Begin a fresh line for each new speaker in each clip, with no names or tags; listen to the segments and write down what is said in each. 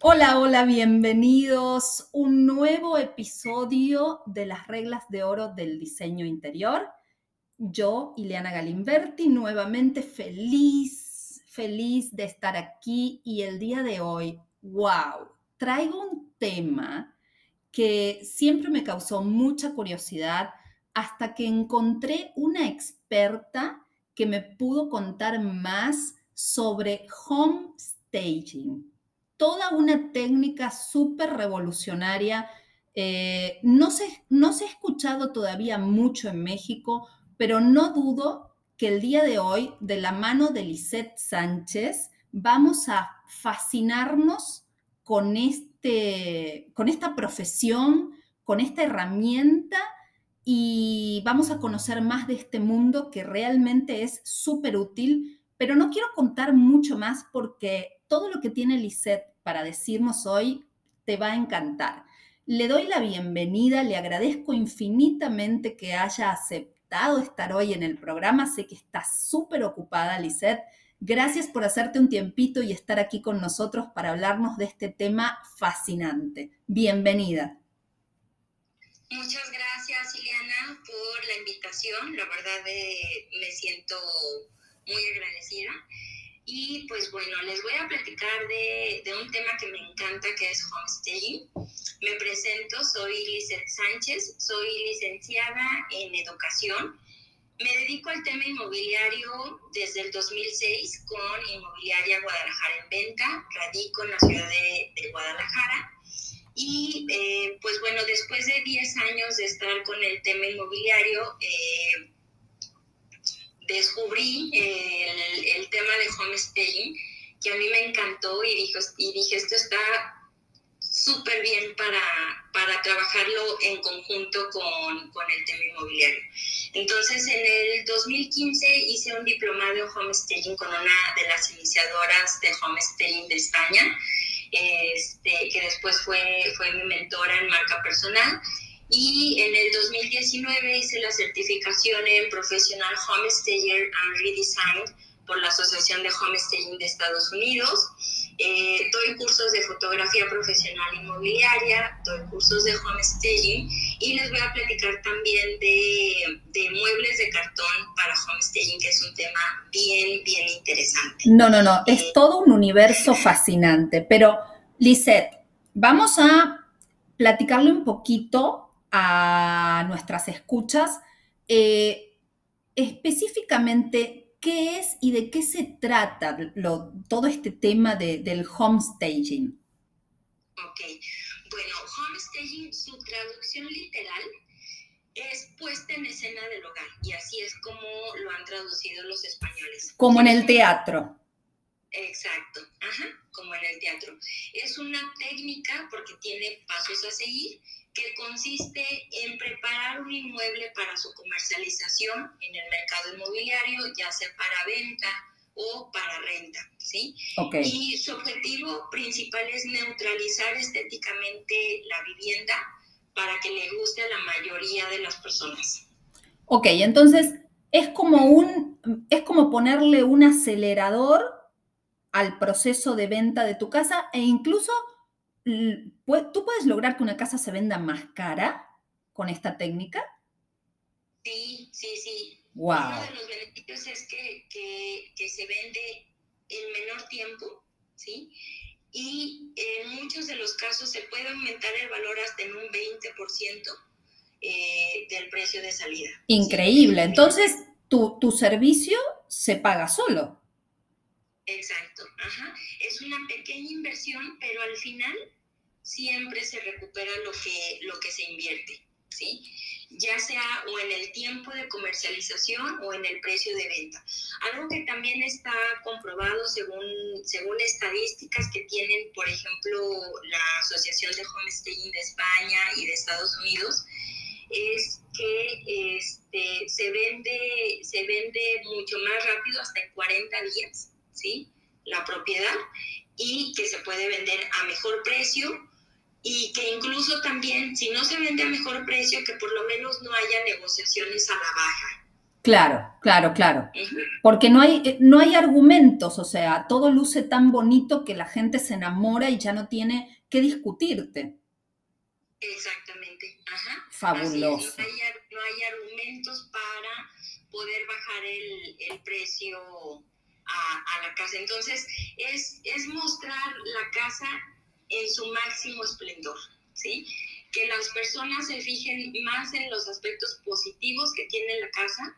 Hola, hola, bienvenidos. Un nuevo episodio de las reglas de oro del diseño interior. Yo, Ileana Galimberti, nuevamente feliz, feliz de estar aquí y el día de hoy, wow, traigo un tema que siempre me causó mucha curiosidad hasta que encontré una experta que me pudo contar más sobre home staging. Toda una técnica súper revolucionaria. Eh, no, se, no se ha escuchado todavía mucho en México, pero no dudo que el día de hoy, de la mano de Lisette Sánchez, vamos a fascinarnos con, este, con esta profesión, con esta herramienta y vamos a conocer más de este mundo que realmente es súper útil, pero no quiero contar mucho más porque todo lo que tiene Lisette para decirnos hoy te va a encantar. Le doy la bienvenida, le agradezco infinitamente que haya aceptado estar hoy en el programa. Sé que está súper ocupada, Lisette. Gracias por hacerte un tiempito y estar aquí con nosotros para hablarnos de este tema fascinante. Bienvenida.
Muchas gracias, Ileana, por la invitación. La verdad eh, me siento muy agradecida. Y pues bueno, les voy a platicar de, de, un tema que me encanta, que es homestaying. Me presento, soy Lizeth Sánchez, soy licenciada en educación. Me dedico al tema inmobiliario desde el 2006 con Inmobiliaria Guadalajara en venta. Radico en la ciudad de, de Guadalajara y eh, pues bueno, después de 10 años de estar con el tema inmobiliario, eh, descubrí el, el, tema de homestaying, que a mí me encantó y dije, y dije esto está súper bien para, para trabajarlo en conjunto con, con, el tema inmobiliario. Entonces, en el 2015 hice un diplomado en homestaging con una de las iniciadoras de homestaging de España este, que después fue, fue mi mentora en marca personal. Y en el 2019 hice la certificación en Professional Homestayer and Redesign por la Asociación de Homestaging de Estados Unidos. Eh, doy cursos de fotografía profesional inmobiliaria, doy cursos de homestaging y les voy a platicar también de, de muebles de cartón para homestaging, que es un tema bien, bien interesante.
No, no, no, es eh, todo un universo fascinante. Pero, Lisette, vamos a platicarle un poquito a nuestras escuchas. Eh, específicamente, ¿qué es y de qué se trata lo, todo este tema de, del homestaging?
Ok, bueno, homestaging, su traducción literal es puesta en escena del hogar y así es como lo han traducido los españoles.
Como en el teatro.
Exacto, ajá, como en el teatro. Es una técnica porque tiene pasos a seguir que consiste en preparar un inmueble para su comercialización en el mercado inmobiliario, ya sea para venta o para renta, ¿sí? Y su objetivo principal es neutralizar estéticamente la vivienda para que le guste a la mayoría de las personas.
Ok, entonces es como un, es como ponerle un acelerador al proceso de venta de tu casa e incluso ¿Tú puedes lograr que una casa se venda más cara con esta técnica?
Sí, sí, sí.
Wow.
Uno de los beneficios es que, que, se vende en menor tiempo, ¿sí? Y en muchos de los casos se puede aumentar el valor hasta en un 20% eh, del precio de salida.
Increíble. Entonces, tu, tu servicio se paga solo.
Exacto, ajá. Es una pequeña inversión, pero al final siempre se recupera lo que, se invierte, ¿sí? ya sea o en el tiempo de comercialización o en el precio de venta. Algo que también está comprobado según, según estadísticas que tienen, por ejemplo, la Asociación de Homestaying de España y de Estados Unidos, es que este, se, vende, se vende mucho más rápido, hasta en 40 días, ¿sí? La propiedad y que se puede vender a mejor precio y que incluso también, si no se vende a mejor precio, que por lo menos no haya negociaciones a la baja.
Claro, claro, claro. Porque no hay, eh, no hay argumentos, o sea, todo luce tan bonito que la gente se enamora y ya no tiene que discutirte.
Exactamente. Ajá.
Fabuloso.
No hay, argumentos para poder bajar el, precio a, la casa. Entonces, es, es mostrar la casa en su máximo esplendor, ¿sí? Que las personas se fijen más en los aspectos positivos que tiene la casa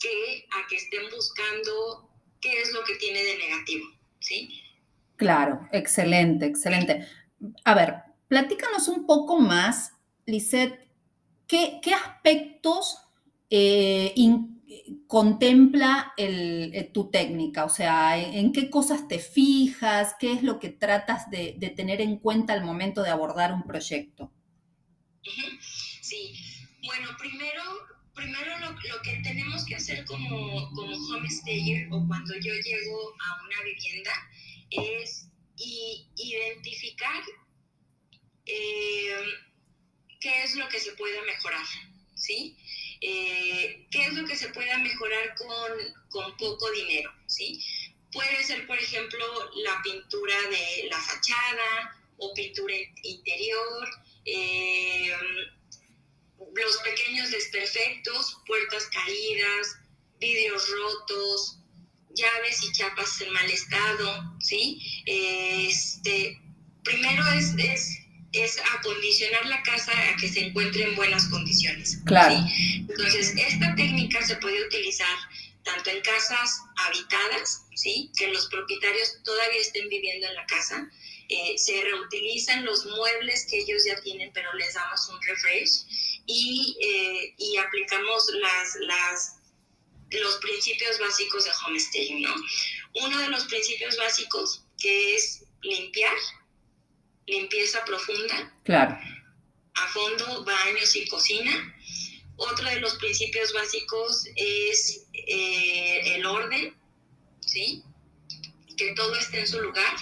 que a que estén buscando qué es lo que tiene de negativo, ¿sí?
Claro, excelente, excelente. A ver, platícanos un poco más, Lisette, ¿qué, aspectos eh, contempla eh, tu técnica? O sea, ¿en, qué cosas te fijas? ¿Qué es lo que tratas de, tener en cuenta al momento de abordar un proyecto?
Sí, bueno, primero, primero lo, que tenemos que hacer como, como homestayer o cuando yo llego a una vivienda es identificar eh, qué es lo que se puede mejorar, ¿sí? Eh, qué es lo que se pueda mejorar con, con, poco dinero, ¿sí? Puede ser, por ejemplo, la pintura de la fachada o pintura interior, eh, los pequeños desperfectos, puertas caídas, vidrios rotos, llaves y chapas en mal estado, ¿sí? Este, primero es, es es acondicionar la casa a que se encuentre en buenas condiciones.
Claro.
Entonces, esta técnica se puede utilizar tanto en casas habitadas, ¿sí? que los propietarios todavía estén viviendo en la casa, eh, se reutilizan los muebles que ellos ya tienen, pero les damos un refresh y, eh, y aplicamos las, las, los principios básicos de homestaying, ¿no? Uno de los principios básicos que es limpiar, limpieza profunda.
Claro.
A fondo, baños y cocina. Otro de los principios básicos es eh, el orden, ¿sí? Que todo esté en su lugar,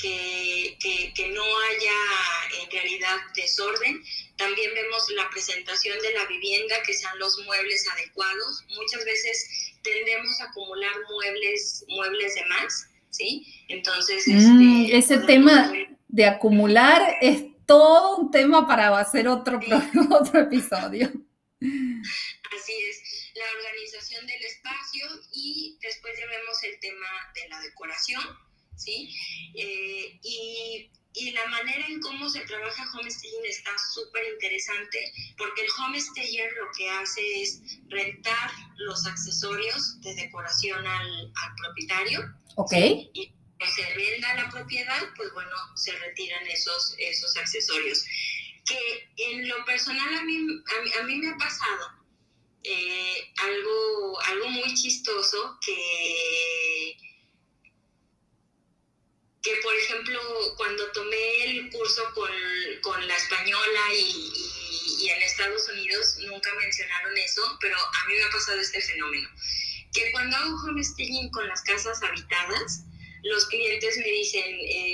que, que, no haya en realidad desorden. También vemos la presentación de la vivienda, que sean los muebles adecuados. Muchas veces tendemos a acumular muebles, muebles de más, ¿sí? Entonces,
mm, este, ese tema de acumular es todo un tema para hacer otro, otro episodio.
Así es, la organización del espacio y después ya vemos el tema de la decoración, ¿sí? Eh, y, y, la manera en cómo se trabaja homestaying está súper interesante porque el homestayer lo que hace es rentar los accesorios de decoración al, al propietario.
Ok
se venda la propiedad, pues bueno, se retiran esos, esos accesorios. Que en lo personal a mí, a mí, me ha pasado eh, algo, algo muy chistoso que, que, por ejemplo, cuando tomé el curso con, con la española y, y, en Estados Unidos nunca mencionaron eso, pero a mí me ha pasado este fenómeno. Que cuando hago homesteading con las casas habitadas, los clientes me dicen,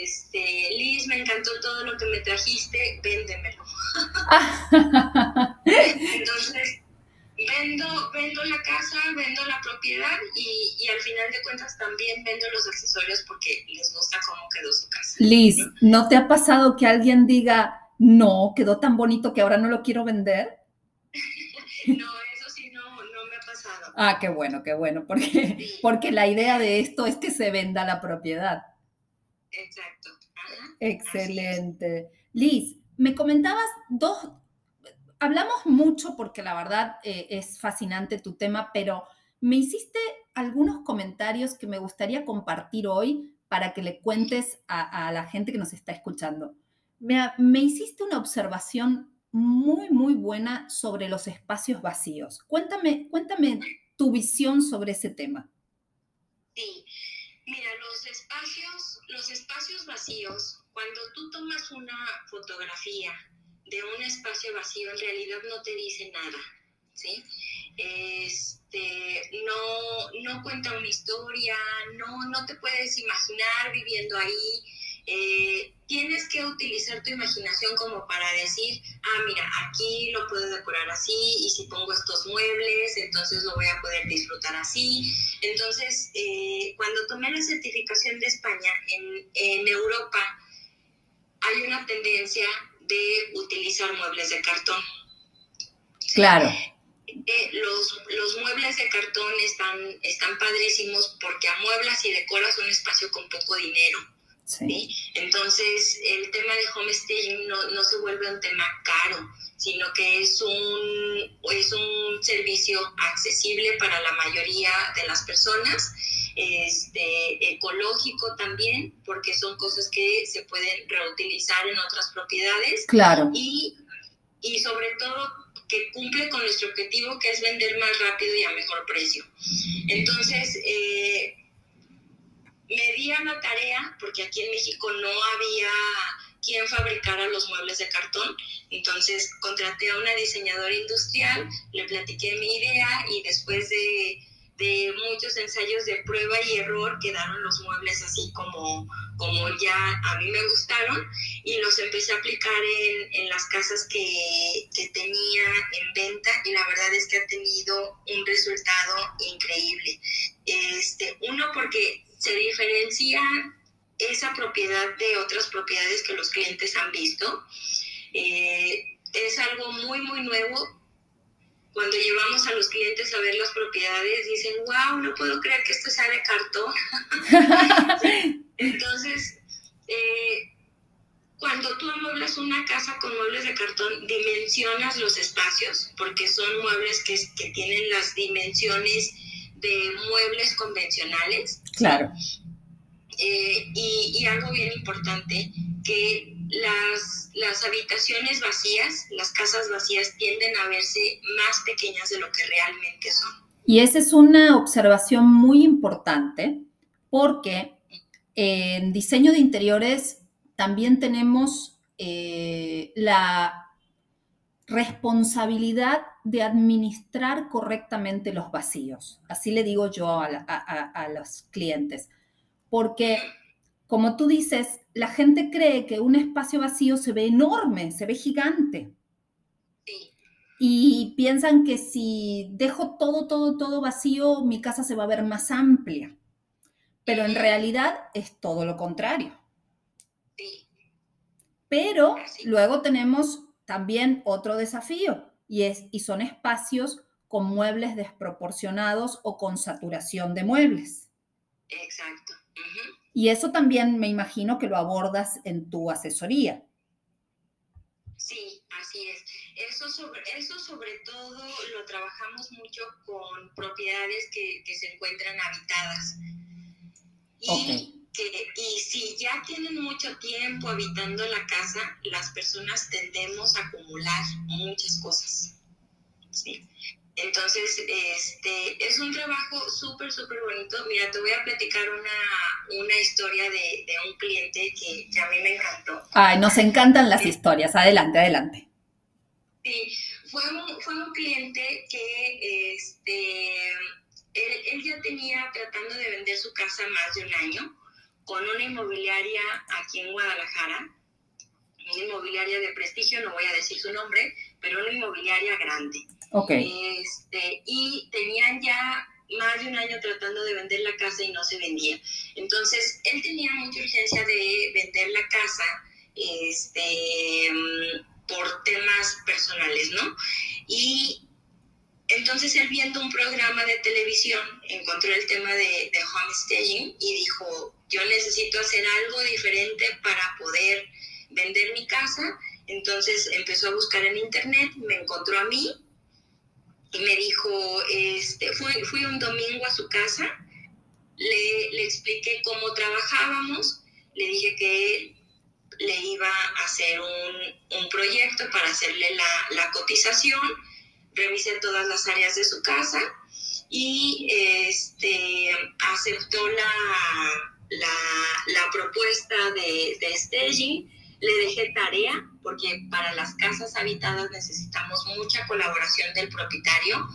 este, Liz, me encantó todo lo que me trajiste, véndemelo. Entonces, vendo, vendo la casa, vendo la propiedad y, y, al final de cuentas también vendo los accesorios porque les gusta cómo quedó su casa.
Liz, ¿no te ha pasado que alguien diga, no, quedó tan bonito que ahora no lo quiero vender?
no,
Ah, qué bueno, qué bueno, porque, porque la idea de esto es que se venda la propiedad.
Exacto.
Excelente. Liz, me comentabas dos, hablamos mucho porque la verdad eh, es fascinante tu tema, pero me hiciste algunos comentarios que me gustaría compartir hoy para que le cuentes a, la gente que nos está escuchando. Me, me hiciste una observación muy, muy buena sobre los espacios vacíos. Cuéntame, cuéntame tu visión sobre ese tema.
Sí, mira, los espacios, los espacios vacíos, cuando tú tomas una fotografía de un espacio vacío, en realidad no te dice nada, ¿sí? Este, no, no cuenta una historia, no, no te puedes imaginar viviendo ahí. Eh, tienes que utilizar tu imaginación como para decir, ah, mira, aquí lo puedo decorar así y si pongo estos muebles, entonces lo voy a poder disfrutar así. Entonces, eh, cuando tomé la certificación de España en, en Europa, hay una tendencia de utilizar muebles de cartón.
Claro.
Eh, los, los, muebles de cartón están, están padrísimos porque amueblas y decoras un espacio con poco dinero. Sí. Entonces, el tema de homestaying no, no se vuelve un tema caro, sino que es un, es un servicio accesible para la mayoría de las personas, este, ecológico también, porque son cosas que se pueden reutilizar en otras propiedades.
Claro.
Y, y sobre todo que cumple con nuestro objetivo, que es vender más rápido y a mejor precio. Entonces, eh, me di a la tarea, porque aquí en México no había quien fabricara los muebles de cartón, entonces contraté a una diseñadora industrial, le platiqué mi idea y después de de muchos ensayos de prueba y error quedaron los muebles así como, como ya a mí me gustaron y los empecé a aplicar en, en las casas que, que, tenía en venta y la verdad es que ha tenido un resultado increíble. Este, uno porque se diferencia esa propiedad de otras propiedades que los clientes han visto. Eh, es algo muy, muy nuevo cuando llevamos a los clientes a ver las propiedades, dicen, wow, no puedo creer que esto sea de cartón. Entonces, eh, cuando tú amueblas una casa con muebles de cartón, dimensionas los espacios, porque son muebles que, que tienen las dimensiones de muebles convencionales.
Claro.
Eh, y, y, algo bien importante, que las, las habitaciones vacías, las casas vacías tienden a verse más pequeñas de lo que realmente son.
Y esa es una observación muy importante porque en diseño de interiores también tenemos eh, la responsabilidad de administrar correctamente los vacíos. Así le digo yo a, a los clientes. Porque como tú dices, la gente cree que un espacio vacío se ve enorme, se ve gigante. Y piensan que si dejo todo, todo, todo vacío, mi casa se va a ver más amplia. Pero en realidad es todo lo contrario. Pero luego tenemos también otro desafío y, es, y son espacios con muebles desproporcionados o con saturación de muebles.
Exacto.
Y eso también me imagino que lo abordas en tu asesoría.
Sí, así es. Eso sobre, eso sobre todo lo trabajamos mucho con propiedades que, se encuentran habitadas. Y, y si ya tienen mucho tiempo habitando la casa, las personas tendemos a acumular muchas cosas. ¿sí? Entonces, este, es un trabajo súper, súper bonito. Mira, te voy a platicar una, una historia de, de, un cliente que, que, a mí me encantó.
Ay, nos encantan las historias. Adelante, adelante.
Sí, fue un, fue un cliente que este, él, él ya tenía tratando de vender su casa más de un año con una inmobiliaria aquí en Guadalajara, una inmobiliaria de prestigio, no voy a decir su nombre, pero una inmobiliaria grande.
Okay.
Este, y tenían ya más de un año tratando de vender la casa y no se vendía. Entonces, él tenía mucha urgencia de vender la casa este, por temas personales, ¿no? Y entonces él viendo un programa de televisión encontró el tema de, de homestaging y dijo, yo necesito hacer algo diferente para poder vender mi casa. Entonces empezó a buscar en internet, me encontró a mí y me dijo, este, fui, fui un domingo a su casa, le, le expliqué cómo trabajábamos, le dije que le iba a hacer un, un proyecto para hacerle la, la, cotización, revisé todas las áreas de su casa y este, aceptó la, la, la propuesta de, de staging le dejé tarea porque para las casas habitadas necesitamos mucha colaboración del propietario.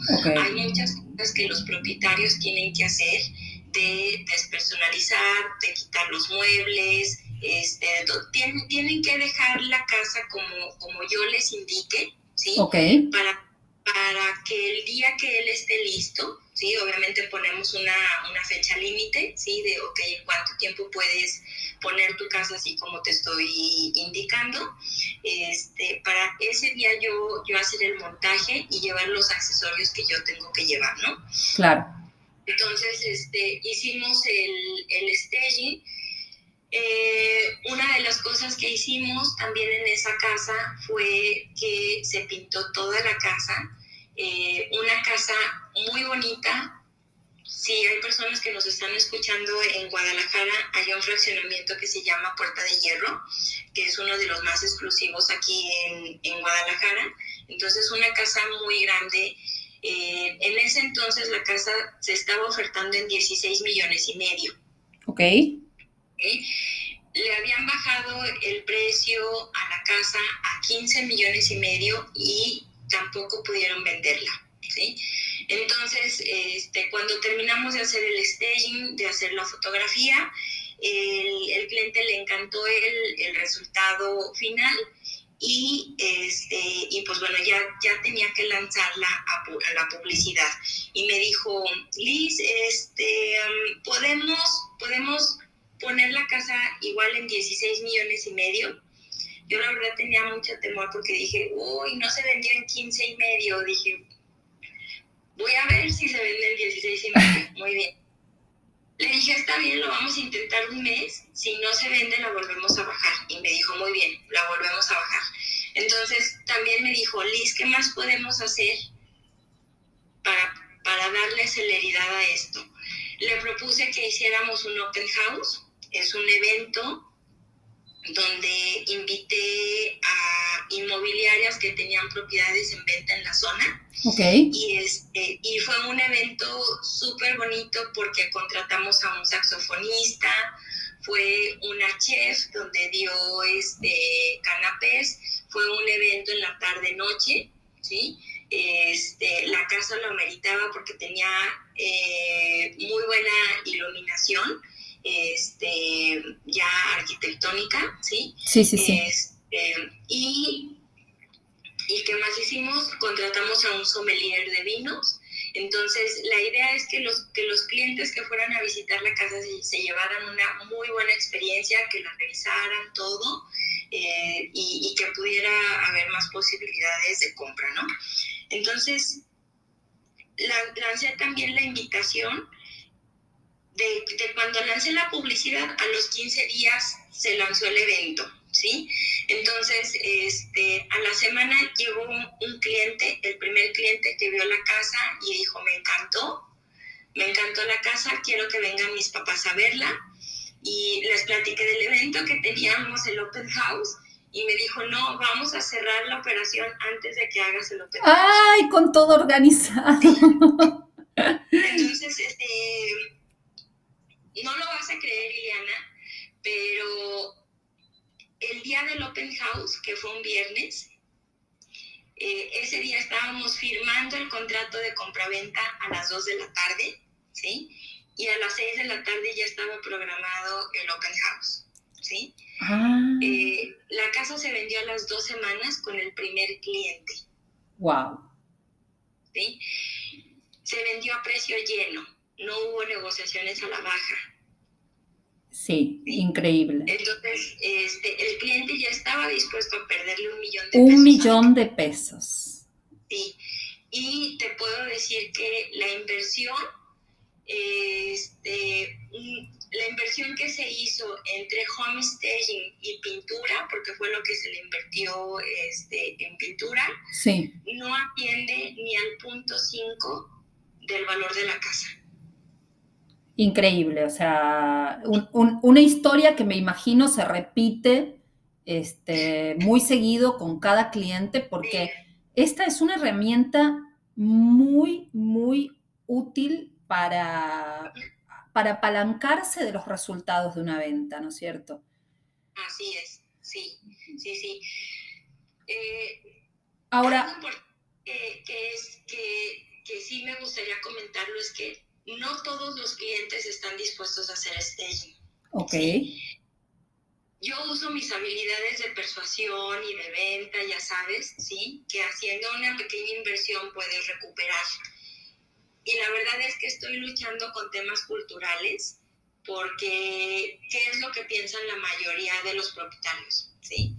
Hay muchas cosas que los propietarios tienen que hacer de despersonalizar, de quitar los muebles, este, tienen, tienen que dejar la casa como, como yo les indique, ¿sí?
Ok.
Para, para que el día que él esté listo, ¿sí? Obviamente ponemos una, una fecha límite, ¿sí? De, ok, ¿cuánto tiempo puedes poner tu casa así como te estoy indicando? Este, para ese día yo, yo hacer el montaje y llevar los accesorios que yo tengo que llevar, ¿no?
Claro.
Entonces, este, hicimos el, el staging. Eh, una de las cosas que hicimos también en esa casa fue que se pintó toda la casa. Eh, una casa muy bonita. Si hay personas que nos están escuchando en Guadalajara, hay un fraccionamiento que se llama Puerta de Hierro, que es uno de los más exclusivos aquí en, Guadalajara. Entonces, una casa muy grande eh, en ese entonces la casa se estaba ofertando en 16 millones y medio.
Ok.
¿Okay? Le habían bajado el precio a la casa a 15 millones y medio y tampoco pudieron venderla. ¿sí? Entonces, este, cuando terminamos de hacer el staging, de hacer la fotografía, el, el cliente le encantó el, el resultado final y, este, y pues bueno, ya, ya tenía que lanzarla a, a, la publicidad. Y me dijo, Liz, este, ¿podemos, podemos poner la casa igual en 16 millones y medio. Yo la verdad tenía mucho temor porque dije, uy, no se vendió en 15 y medio. Dije, voy a ver si se vende en 16 y medio. Muy bien. Le dije, está bien, lo vamos a intentar un mes. Si no se vende, la volvemos a bajar. Y me dijo, muy bien, la volvemos a bajar. Entonces, también me dijo, Liz, ¿qué más podemos hacer para, para darle celeridad a esto? Le propuse que hiciéramos un open house. Es un evento donde invité a inmobiliarias que tenían propiedades en venta en la zona.
Okay.
Y, este, y fue un evento súper bonito porque contratamos a un saxofonista, fue una chef donde dio este, canapés, fue un evento en la tarde-noche, ¿sí? Este, la casa lo meritaba porque tenía eh, muy buena iluminación este, ya arquitectónica, ¿sí?
Sí, sí, sí.
Este, y, ¿Y qué más hicimos? Contratamos a un sommelier de vinos. Entonces, la idea es que los, que los clientes que fueran a visitar la casa se, se llevaran una muy buena experiencia, que la revisaran todo eh, y, y, que pudiera haber más posibilidades de compra, ¿no? Entonces, la, lancé también la invitación de, de, cuando lancé la publicidad, a los 15 días se lanzó el evento, ¿sí? Entonces, este, a la semana llegó un, un, cliente, el primer cliente que vio la casa y dijo, me encantó, me encantó la casa, quiero que vengan mis papás a verla. Y les platiqué del evento que teníamos, el open house, y me dijo, no, vamos a cerrar la operación antes de que hagas el open house.
¡Ay, con todo organizado!
Entonces, este no lo vas a creer, Liliana, pero el día del open house, que fue un viernes, eh, ese día estábamos firmando el contrato de compraventa a las 2 de la tarde, ¿sí? Y a las 6 de la tarde ya estaba programado el open house, ¿sí?
Ah.
Eh, la casa se vendió a las dos semanas con el primer cliente.
Wow.
¿Sí? Se vendió a precio lleno no hubo negociaciones a la baja.
Sí, increíble.
Entonces, este, el cliente ya estaba dispuesto a perderle un millón de
un
pesos.
Un millón de pesos.
Sí, y te puedo decir que la inversión, este, la inversión que se hizo entre home staging y pintura, porque fue lo que se le invirtió este, en pintura,
sí.
no atiende ni al punto 5 del valor de la casa
increíble, o sea, un, un, una historia que me imagino se repite este, muy seguido con cada cliente porque esta es una herramienta muy, muy útil para, para apalancarse de los resultados de una venta, ¿no es cierto?
Así es, sí, sí, sí. Eh,
Ahora...
Que, que, es, que, que sí me gustaría comentarlo es que no todos los clientes están dispuestos a hacer staging.
Ok.
¿sí? yo uso mis habilidades de persuasión y de venta, ya sabes, ¿sí? Que haciendo una pequeña inversión puedes recuperar. Y la verdad es que estoy luchando con temas culturales porque ¿qué es lo que piensan la mayoría de los propietarios? ¿Sí?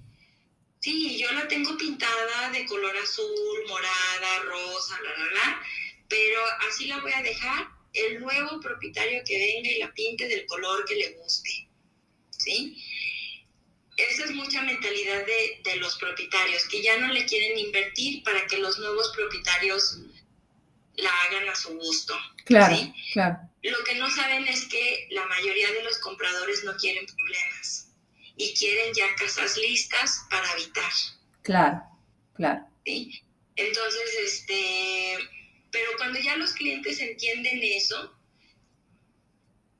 Sí, yo la tengo pintada de color azul, morada, rosa, bla, bla, bla, pero así la voy a dejar. El nuevo propietario que venga y la pinte del color que le guste. ¿Sí? Esa es mucha mentalidad de, de los propietarios, que ya no le quieren invertir para que los nuevos propietarios la hagan a su gusto.
Claro, claro.
Lo que no saben es que la mayoría de los compradores no quieren problemas y quieren ya casas listas para habitar.
Claro, claro.
¿Sí? Entonces, este, pero cuando ya los clientes entienden eso,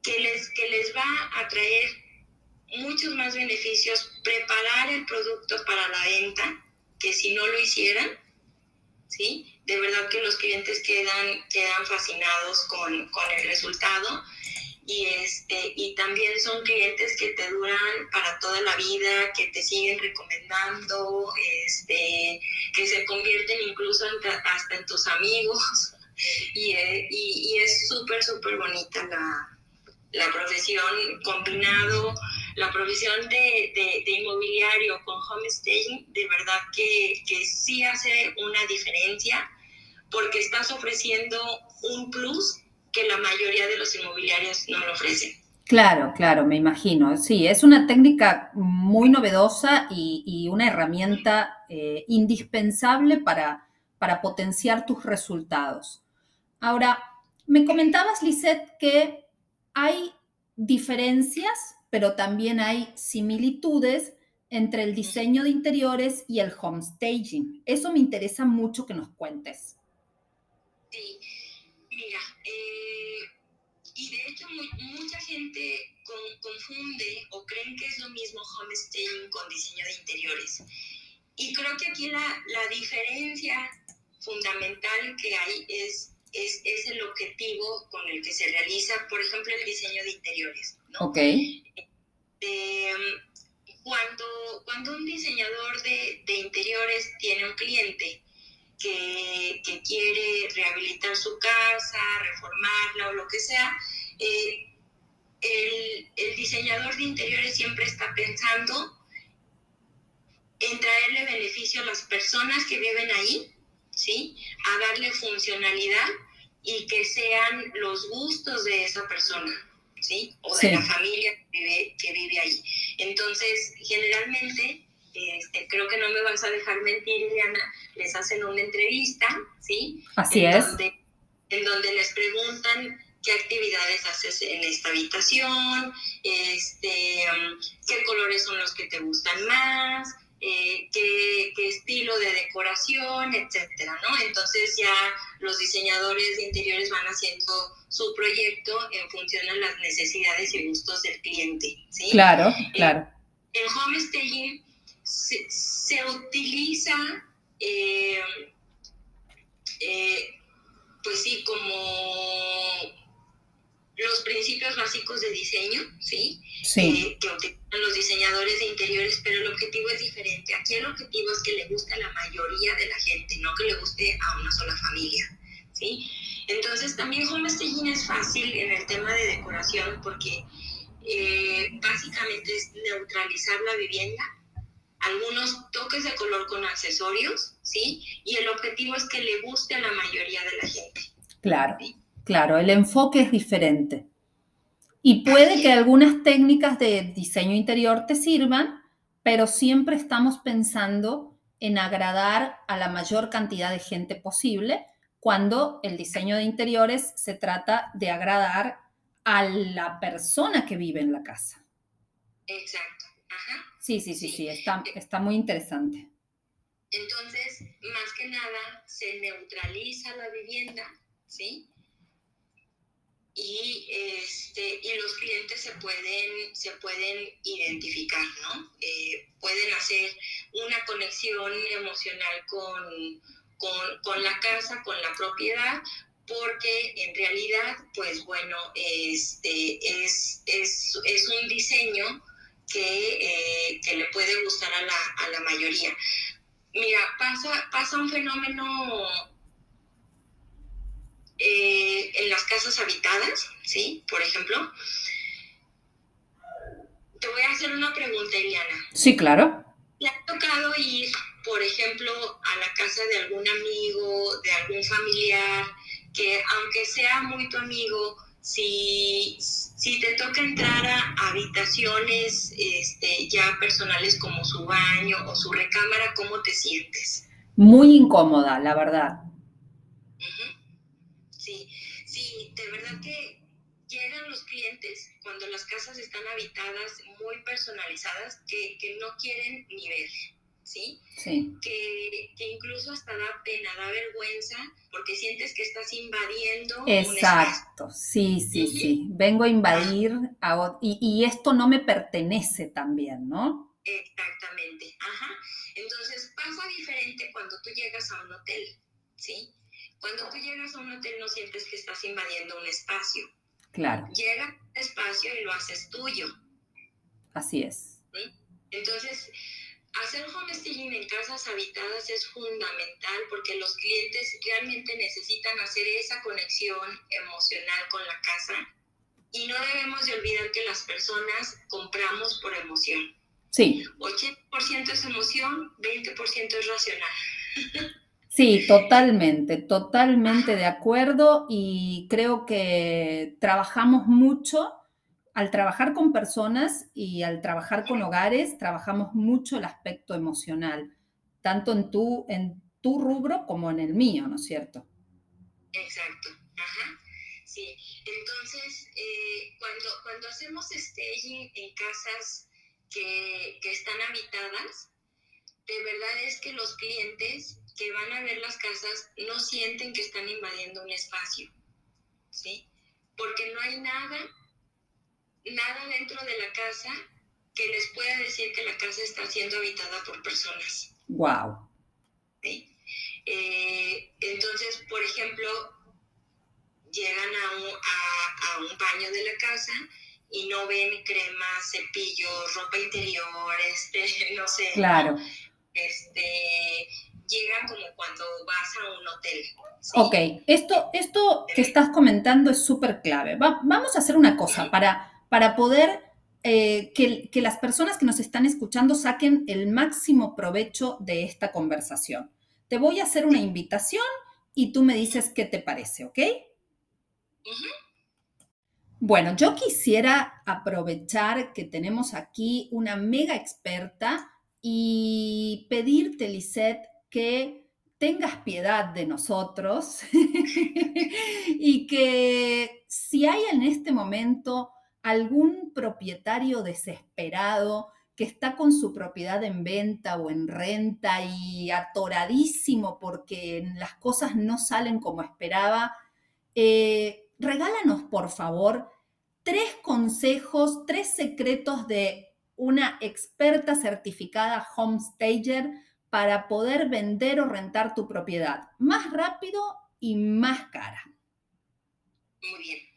que les, que les va a traer muchos más beneficios preparar el producto para la venta que si no lo hicieran, ¿sí? De verdad que los clientes quedan, quedan fascinados con, con el resultado y este y también son clientes que te duran para toda la vida, que te siguen recomendando, este, que se convierten incluso hasta en tus amigos. Y, eh, y, y es súper súper bonita la, la profesión combinado, la profesión de, de, inmobiliario con homestaying, de verdad que, que sí hace una diferencia porque estás ofreciendo un plus que la mayoría de los inmobiliarios no lo ofrecen.
Claro, claro, me imagino. Sí, es una técnica muy novedosa y, y una herramienta eh, indispensable para, para potenciar tus resultados. Ahora, me comentabas, Lisette, que hay diferencias, pero también hay similitudes entre el diseño de interiores y el homestaging. Eso me interesa mucho que nos cuentes.
Sí, mira, eh, y de hecho mucha gente confunde o creen que es lo mismo homestaging con diseño de interiores. Y creo que aquí la, la diferencia fundamental que hay es es, es, el objetivo con el que se realiza, por ejemplo, el diseño de interiores. ¿no?
Ok.
Eh, cuando, cuando un diseñador de, de, interiores tiene un cliente que, que, quiere rehabilitar su casa, reformarla o lo que sea, eh, el, el diseñador de interiores siempre está pensando en traerle beneficio a las personas que viven ahí, ¿sí? A darle funcionalidad y que sean los gustos de esa persona, ¿sí? O de la familia que vive, ahí. Entonces, generalmente, este, creo que no me vas a dejar mentir, Diana, les hacen una entrevista, ¿sí?
Así es.
en donde les preguntan qué actividades haces en esta habitación, este, um, qué colores son los que te gustan más, eh, qué, estilo de decoración, etcétera, ¿no? Entonces ya los diseñadores de interiores van haciendo su proyecto en función a las necesidades y gustos del cliente, ¿sí?
Claro, eh, claro.
en homestaging se, se utiliza, eh, pues sí, como los principios básicos de diseño, ¿sí?
Sí.
que utilizan los diseñadores de interiores, pero el objetivo es diferente. Aquí el objetivo es que le guste a la mayoría de la gente, no que le guste a una sola familia, ¿sí? Entonces también homestaging es fácil en el tema de decoración porque eh, básicamente es neutralizar la vivienda, algunos toques de color con accesorios, ¿sí? Y el objetivo es que le guste a la mayoría de la gente.
Claro. ¿sí? Claro, el enfoque es diferente. Y puede que algunas técnicas de diseño interior te sirvan, pero siempre estamos pensando en agradar a la mayor cantidad de gente posible cuando el diseño de interiores se trata de agradar a la persona que vive en la casa.
Exacto. Ajá.
Sí, sí, sí, sí, está, está muy interesante.
Entonces, más que nada, se neutraliza la vivienda, ¿sí? y, este, y los clientes se pueden, se pueden identificar, ¿no? Eh, pueden hacer una conexión emocional con, con, con, la casa, con la propiedad, porque en realidad, pues bueno, este, es, es, es un diseño que, eh, le puede gustar a la, a la mayoría. Mira, pasa, pasa un fenómeno eh, en las casas habitadas, ¿sí? Por ejemplo. Te voy a hacer una pregunta, Eliana.
Sí, claro.
¿Te ha tocado ir, por ejemplo, a la casa de algún amigo, de algún familiar, que aunque sea muy tu amigo, si, si te toca entrar a habitaciones este, ya personales como su baño o su recámara, ¿cómo te sientes?
Muy incómoda, la verdad.
Sí, sí, de verdad que llegan los clientes cuando las casas están habitadas, muy personalizadas, que, que no quieren ni ver. ¿Sí? Que, incluso hasta da pena, da vergüenza, porque sientes que estás invadiendo.
Exacto, sí, sí, sí. Vengo a invadir y, y, esto no me pertenece también, ¿no?
Exactamente, ajá. Entonces pasa diferente cuando tú llegas a un hotel, ¿sí? Cuando tú llegas a un hotel no sientes que estás invadiendo un espacio.
Claro.
Llega un espacio y lo haces tuyo.
Así es.
Entonces, Hacer homesteading en casas habitadas es fundamental porque los clientes realmente necesitan hacer esa conexión emocional con la casa y no debemos de olvidar que las personas compramos por emoción.
Sí.
80% es emoción, 20% es racional.
Sí, totalmente, totalmente de acuerdo y creo que trabajamos mucho al trabajar con personas y al trabajar con hogares, trabajamos mucho el aspecto emocional, tanto en tu, en tu rubro como en el mío, ¿no es cierto?
Exacto, ajá. Sí, entonces eh, cuando, cuando hacemos staging en casas que, que están habitadas, de verdad es que los clientes que van a ver las casas no sienten que están invadiendo un espacio, ¿sí? Porque no hay nada nada dentro de la casa que les pueda decir que la casa está siendo habitada por personas.
Wow.
Eh, entonces, por ejemplo, llegan a un, a, un, baño de la casa y no ven crema, cepillo, ropa interior, este, no sé.
Claro.
Este, llegan como cuando vas a un hotel.
Ok, esto, esto que estás comentando es súper clave. vamos a hacer una cosa para para poder eh, que, que, las personas que nos están escuchando saquen el máximo provecho de esta conversación. Te voy a hacer una invitación y tú me dices qué te parece, ¿ok? Bueno, yo quisiera aprovechar que tenemos aquí una mega experta y pedirte, Lisette, que tengas piedad de nosotros y que si hay en este momento algún propietario desesperado que está con su propiedad en venta o en renta y atoradísimo porque las cosas no salen como esperaba, eh, regálanos por favor tres consejos, tres secretos de una experta certificada homestager para poder vender o rentar tu propiedad más rápido y más cara.
Muy bien.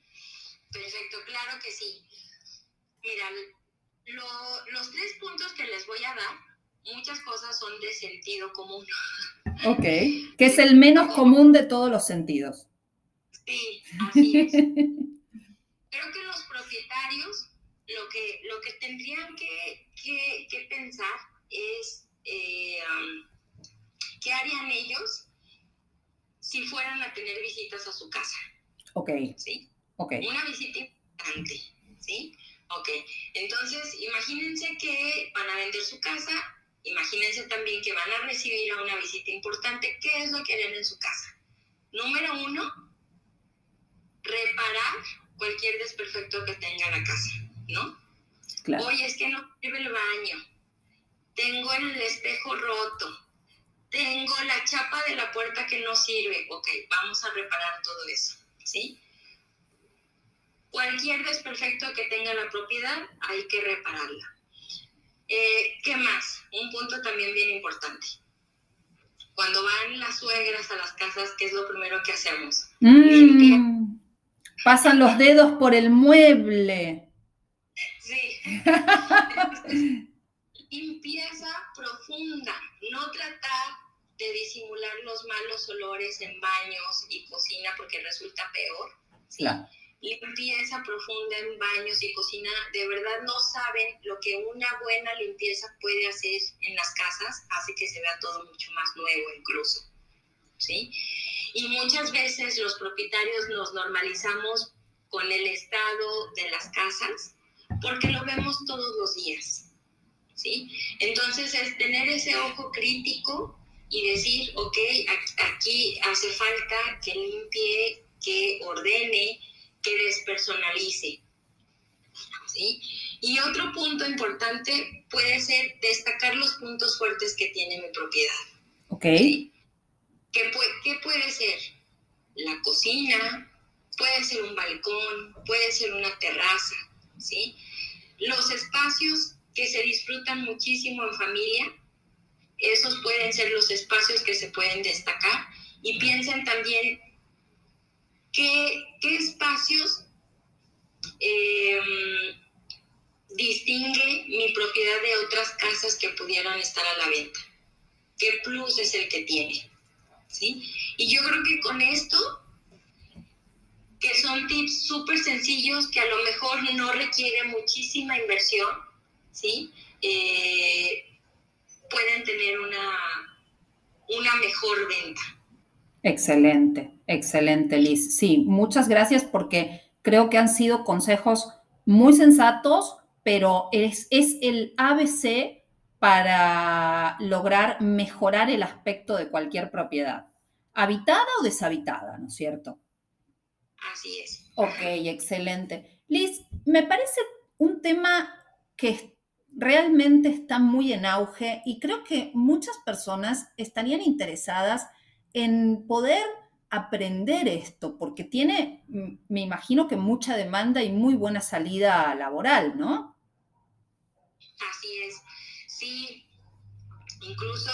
Perfecto, claro que sí. Mira, los tres puntos que les voy a dar, muchas cosas son de sentido común.
Ok, que es el menos común de todos los sentidos.
Sí, así es. Creo que los propietarios lo que, lo que tendrían que, pensar es eh, qué harían ellos si fueran a tener visitas a su casa.
Ok.
¿Sí?
Una
visita importante, ¿sí? Ok, entonces imagínense que van a vender su casa, imagínense también que van a recibir a una visita importante. ¿Qué es lo que harían en su casa? Número uno, reparar cualquier desperfecto que tenga la casa, ¿no? Claro. Oye, es que no sirve el baño, tengo el espejo roto, tengo la chapa de la puerta que no sirve. Ok, vamos a reparar todo eso, ¿sí? Cualquier desperfecto que tenga la propiedad hay que repararla. Eh, ¿Qué más? Un punto también bien importante. Cuando van las suegras a las casas, ¿qué es lo primero que hacemos?
Mm. pasan los dedos por el mueble.
Sí, limpieza profunda, no tratar de disimular los malos olores en baños y cocina porque resulta peor. ¿sí? Limpieza profunda en baños y cocina, de verdad no saben lo que una buena limpieza puede hacer en las casas, hace que se vea todo mucho más nuevo incluso. ¿sí? Y muchas veces los propietarios nos normalizamos con el estado de las casas porque lo vemos todos los días. ¿sí? Entonces es tener ese ojo crítico y decir, ok, aquí hace falta que limpie, que ordene, que despersonalice. ¿sí? Y otro punto importante puede ser destacar los puntos fuertes que tiene mi propiedad.
Ok.
¿Qué, puede, ser? La cocina, puede ser un balcón, puede ser una terraza, ¿sí? Los espacios que se disfrutan muchísimo en familia, esos pueden ser los espacios que se pueden destacar. Y piensen también qué, espacios em, distingue mi propiedad de otras casas que pudieran estar a la venta. ¿Qué plus es el que tiene? ¿sí? Y yo creo que con esto, que son tips súper sencillos que a lo mejor no requieren muchísima inversión, ¿sí? Eh, pueden tener una, una mejor venta.
Excelente, excelente, Liz. Sí, muchas gracias porque creo que han sido consejos muy sensatos, pero es, es el ABC para lograr mejorar el aspecto de cualquier propiedad, habitada o deshabitada, ¿no es cierto?
Así es.
Ok, excelente. Liz, me parece un tema que realmente está muy en auge y creo que muchas personas estarían interesadas en poder aprender esto, porque tiene, me imagino que mucha demanda y muy buena salida laboral, ¿no?
Así es. Sí, incluso,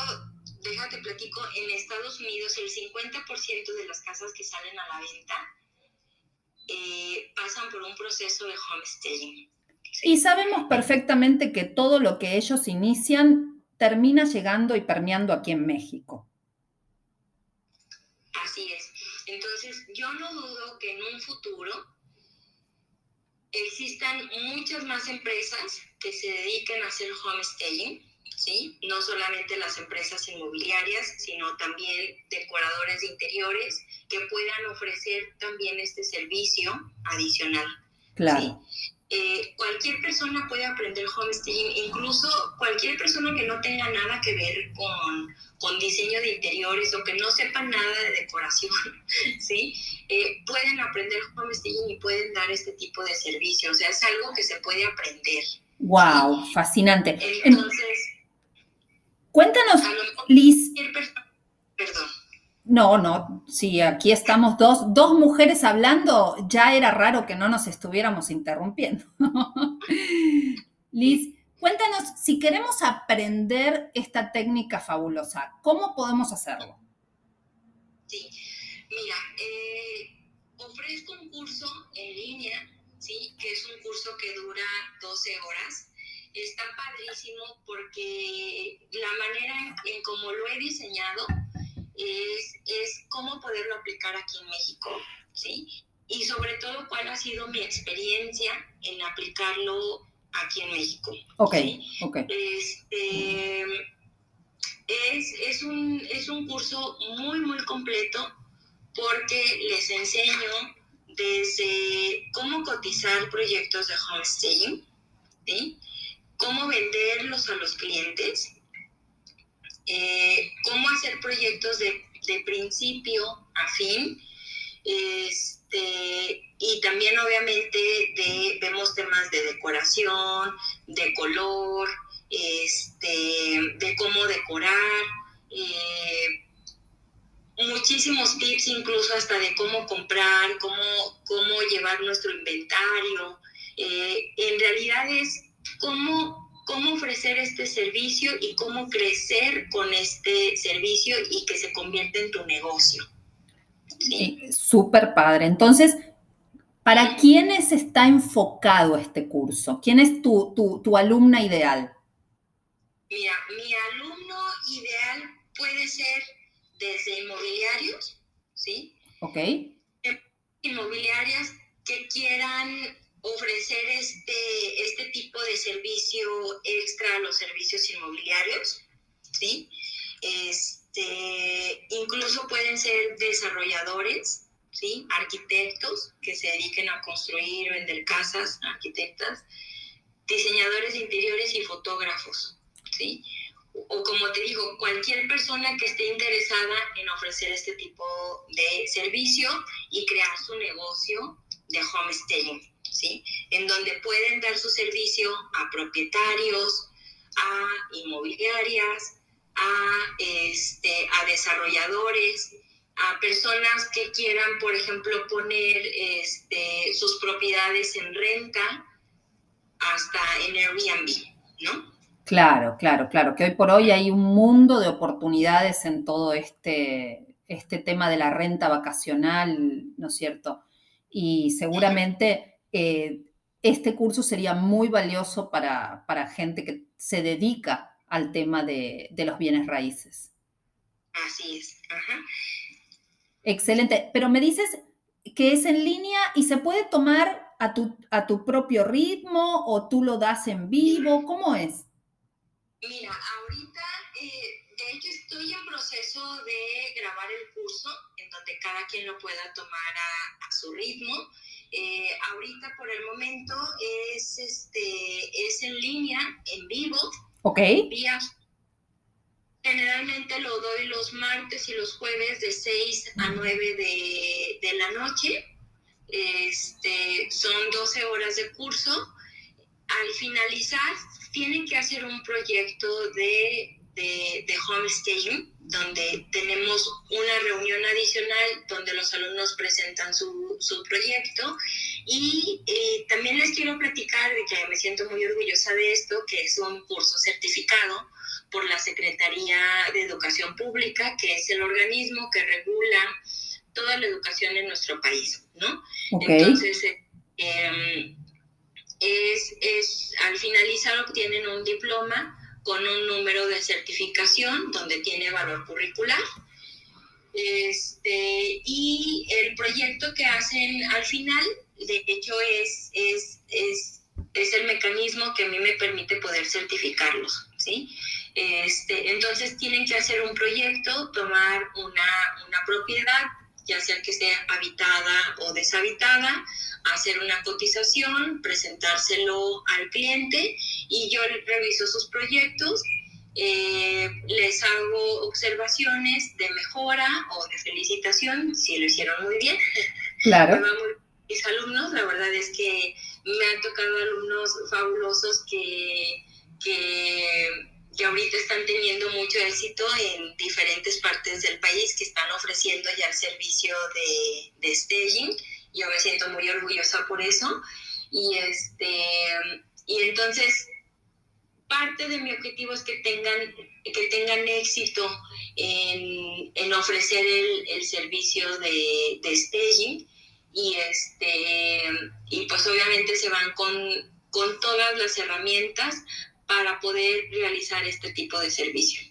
déjate platico, en Estados Unidos el 50% de las casas que salen a la venta eh, pasan por un proceso de homesteading.
Y sabemos perfectamente que todo lo que ellos inician termina llegando y permeando aquí en México.
Así es. Entonces, yo no dudo que en un futuro existan muchas más empresas que se dediquen a hacer homesteading, ¿sí? No solamente las empresas inmobiliarias, sino también decoradores de interiores que puedan ofrecer también este servicio adicional.
Claro.
Eh, cualquier persona puede aprender homesteading, incluso cualquier persona que no tenga nada que ver con, con diseño de interiores o que no sepa nada de decoración, ¿sí? Eh, pueden aprender homesteading y pueden dar este tipo de servicio. O sea, es algo que se puede aprender.
¡Wow! Fascinante.
Entonces,
cuéntanos, Liz.
Perdón.
No, no, si aquí estamos dos, dos mujeres hablando, ya era raro que no nos estuviéramos interrumpiendo. Liz, cuéntanos, si queremos aprender esta técnica fabulosa, ¿cómo podemos hacerlo?
Sí, mira, eh, ofrezco un curso en línea, ¿sí? que es un curso que dura 12 horas. Está padrísimo porque la manera en, en cómo lo he diseñado, es, es cómo poderlo aplicar aquí en México, ¿sí? Y sobre todo, cuál ha sido mi experiencia en aplicarlo aquí en México.
Ok, ok.
Este, es, es, un, es un curso muy, muy completo porque les enseño desde cómo cotizar proyectos de homesteading, ¿sí? cómo venderlos a los clientes, eh, cómo hacer proyectos de, principio a fin. Este, y también obviamente de, vemos temas de decoración, de color, este, de cómo decorar, eh, muchísimos tips incluso hasta de cómo comprar, cómo, cómo llevar nuestro inventario. Eh, en realidad es cómo cómo ofrecer este servicio y cómo crecer con este servicio y que se convierta en tu negocio.
¿Sí? Súper padre. Entonces, ¿Para quiénes está enfocado este curso? ¿Quién es tu, tu, alumna ideal?
Mira, mi alumno ideal puede ser desde inmobiliarios, ¿sí?
Ok.
Inmobiliarias que quieran ofrecer este, este tipo de servicio extra a los servicios inmobiliarios, ¿sí? Este, incluso pueden ser desarrolladores, ¿sí? Arquitectos que se dediquen a construir, vender casas, arquitectas, diseñadores de interiores y fotógrafos, ¿sí? O como te digo, cualquier persona que esté interesada en ofrecer este tipo de servicio y crear su negocio de homestaying. ¿Sí? En donde pueden dar su servicio a propietarios, a inmobiliarias, a, este, a desarrolladores, a personas que quieran, por ejemplo, poner este, sus propiedades en renta hasta en Airbnb, ¿no?
Claro, claro, claro, que hoy por hoy hay un mundo de oportunidades en todo este, este tema de la renta vacacional, ¿no es cierto? Y seguramente eh, este curso sería muy valioso para, gente que se dedica al tema de, los bienes raíces.
Así es.
Excelente. Pero me dices que es en línea y se puede tomar a tu, a tu propio ritmo o tú lo das en vivo. ¿Cómo es?
Mira, ahorita, eh, de hecho, estoy en proceso de grabar el curso en donde cada quien lo pueda tomar a su ritmo. Eh, ahorita por el momento es, este, es en línea, en vivo.
Ok.
generalmente lo doy los martes y los jueves de 6 a 9 de, de la noche. Este, son 12 horas de curso. Al finalizar, tienen que hacer un proyecto de de, de homestaying, donde tenemos una reunión adicional donde los alumnos presentan su, su proyecto. Y eh, también les quiero platicar de que me siento muy orgullosa de esto, que es un curso certificado por la Secretaría de Educación Pública, que es el organismo que regula toda la educación en nuestro país, ¿no? Entonces, eh, em, es, es, al finalizar obtienen un diploma con un número de certificación donde tiene valor curricular. Este, y el proyecto que hacen al final, de hecho, es, es, es, es el mecanismo que a mí me permite poder certificarlos, ¿sí? Este, entonces tienen que hacer un proyecto, tomar una, una propiedad, ya sea que sea habitada o deshabitada, hacer una cotización, presentárselo al cliente y yo reviso sus proyectos, eh, les hago observaciones de mejora o de felicitación si lo hicieron muy bien.
Claro.
mis alumnos, la verdad es que me han tocado alumnos fabulosos que, que, que ahorita están teniendo mucho éxito en diferentes partes del país que están ofreciendo ya el servicio de, de staging yo me siento muy orgullosa por eso. Y, este, y entonces, parte de mi objetivo es que tengan, que tengan éxito en, en ofrecer el, el, servicio de, de, staging y, este, y pues obviamente se van con, con todas las herramientas para poder realizar este tipo de servicio.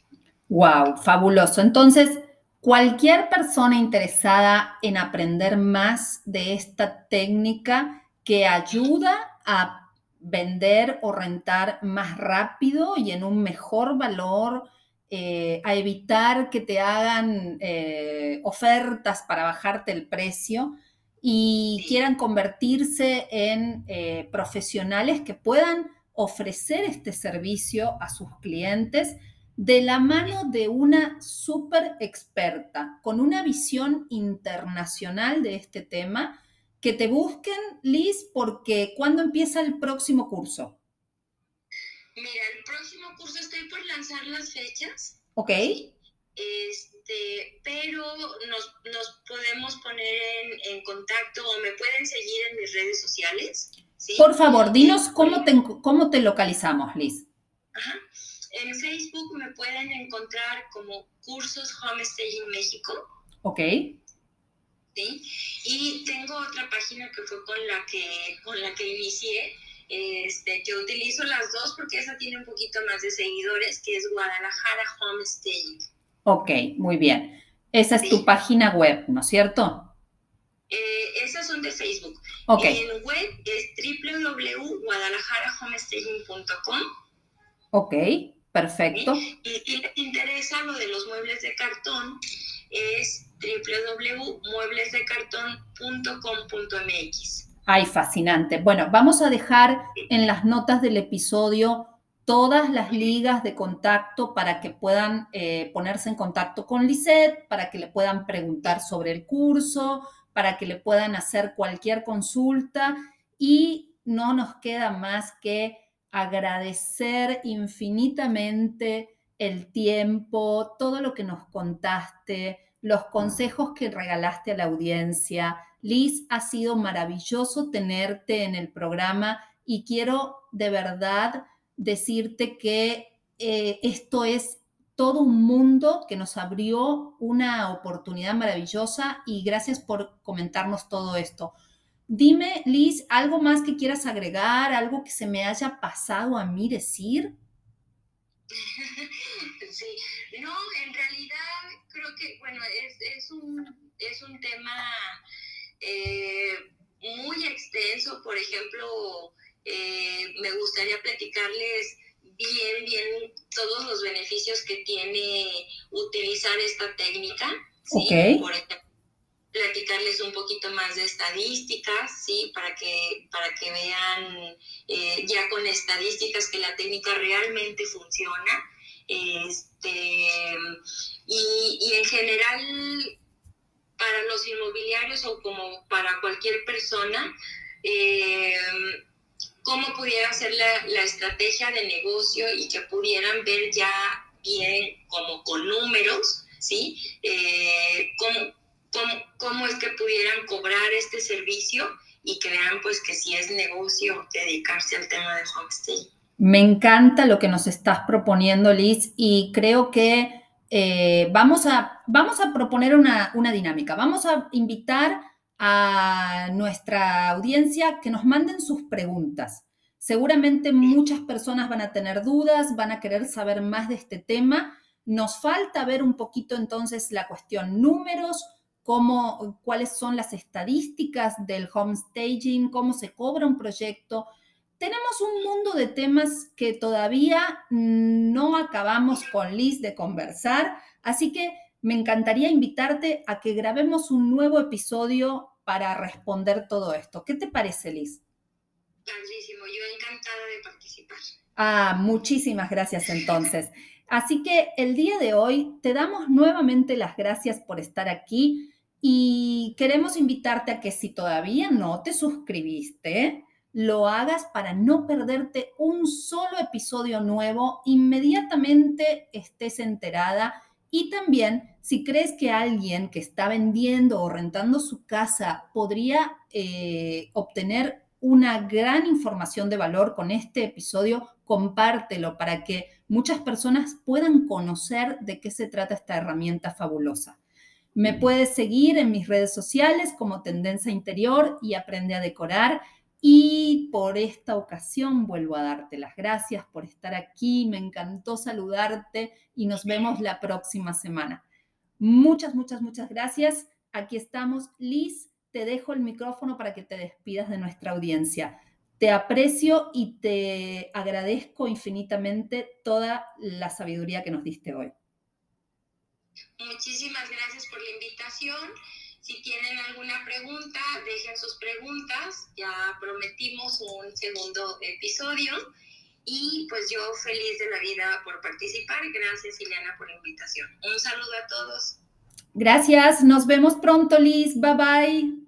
Wow, fabuloso. Entonces, Cualquier persona interesada en aprender más de esta técnica que ayuda a vender o rentar más rápido y en un mejor valor, eh, a evitar que te hagan eh, ofertas para bajarte el precio y quieran convertirse en eh, profesionales que puedan ofrecer este servicio a sus clientes de la mano de una súper experta con una visión internacional de este tema, que te busquen, Liz, porque ¿cuándo empieza el próximo curso?
Mira, el próximo curso estoy por lanzar las fechas.
Ok.
Este, pero nos, podemos poner en, contacto o me pueden seguir en mis redes sociales.
Por favor, dinos cómo te, cómo te localizamos, Liz.
Ajá. En Facebook me pueden encontrar como Cursos Homestaging México.
Ok.
¿sí? Y tengo otra página que fue con la que, con la que inicié, este, que utilizo las dos porque esa tiene un poquito más de seguidores, que es Guadalajara Homestay.
Ok, muy bien. Esa es tu página web, ¿no es cierto?
Eh, esas son de Facebook.
Ok.
En web es www.guadalajarahomestaging.com.
Ok, perfecto.
Y si les interesa lo de los muebles de cartón, es www.mueblesdecartón.com.mx.
Ay, fascinante. Bueno, vamos a dejar en las notas del episodio todas las ligas de contacto para que puedan eh, ponerse en contacto con Lisette, para que le puedan preguntar sobre el curso, para que le puedan hacer cualquier consulta y no nos queda más que agradecer infinitamente el tiempo, todo lo que nos contaste, los consejos que regalaste a la audiencia. Liz, ha sido maravilloso tenerte en el programa y quiero de verdad decirte que eh, esto es todo un mundo que nos abrió una oportunidad maravillosa y gracias por comentarnos todo esto. Dime, Liz, ¿algo más que quieras agregar? ¿Algo que se me haya pasado a mí decir?
Sí, no, en realidad creo que, bueno, es, un, es un tema eh, muy extenso. Por ejemplo, eh, me gustaría platicarles bien, bien todos los beneficios que tiene utilizar esta técnica. ¿sí? Por ejemplo, platicarles un poquito más de estadísticas, ¿sí? Para que, para que vean eh, ya con estadísticas que la técnica realmente funciona. Este, y, y en general, para los inmobiliarios o como para cualquier persona, eh, cómo pudiera ser la, estrategia de negocio y que pudieran ver ya bien como con números, ¿sí? Eh, cómo, cómo, es que pudieran cobrar este servicio y que vean pues que si es negocio dedicarse al tema de homestay.
Me encanta lo que nos estás proponiendo, Liz, y creo que eh, vamos, a, vamos a proponer una, una dinámica. Vamos a invitar a nuestra audiencia que nos manden sus preguntas. Seguramente muchas personas van a tener dudas, van a querer saber más de este tema. Nos falta ver un poquito entonces la cuestión números, cómo, cuáles son las estadísticas del homestaging, cómo se cobra un proyecto. Tenemos un mundo de temas que todavía no acabamos con Liz de conversar, así que me encantaría invitarte a que grabemos un nuevo episodio para responder todo esto. ¿Qué te parece, Liz?
Padrísimo, yo encantada de participar.
Ah, muchísimas gracias entonces. Así que el día de hoy te damos nuevamente las gracias por estar aquí y queremos invitarte a que si todavía no te suscribiste, lo hagas para no perderte un solo episodio nuevo, inmediatamente estés enterada y también si crees que alguien que está vendiendo o rentando su casa podría eh, obtener una gran información de valor con este episodio, compártelo para que muchas personas puedan conocer de qué se trata esta herramienta fabulosa. Me puedes seguir en mis redes sociales como Tendencia Interior y Aprende a Decorar. Y por esta ocasión vuelvo a darte las gracias por estar aquí. Me encantó saludarte y nos vemos la próxima semana. Muchas, muchas, muchas gracias. Aquí estamos. Liz, te dejo el micrófono para que te despidas de nuestra audiencia. Te aprecio y te agradezco infinitamente toda la sabiduría que nos diste hoy.
Muchísimas gracias por la invitación. Si tienen alguna pregunta, dejen sus preguntas. Ya prometimos un segundo episodio. Y pues yo feliz de la vida por participar. Gracias, Ileana, por la invitación. Un saludo a todos.
Gracias. Nos vemos pronto, Liz. Bye bye.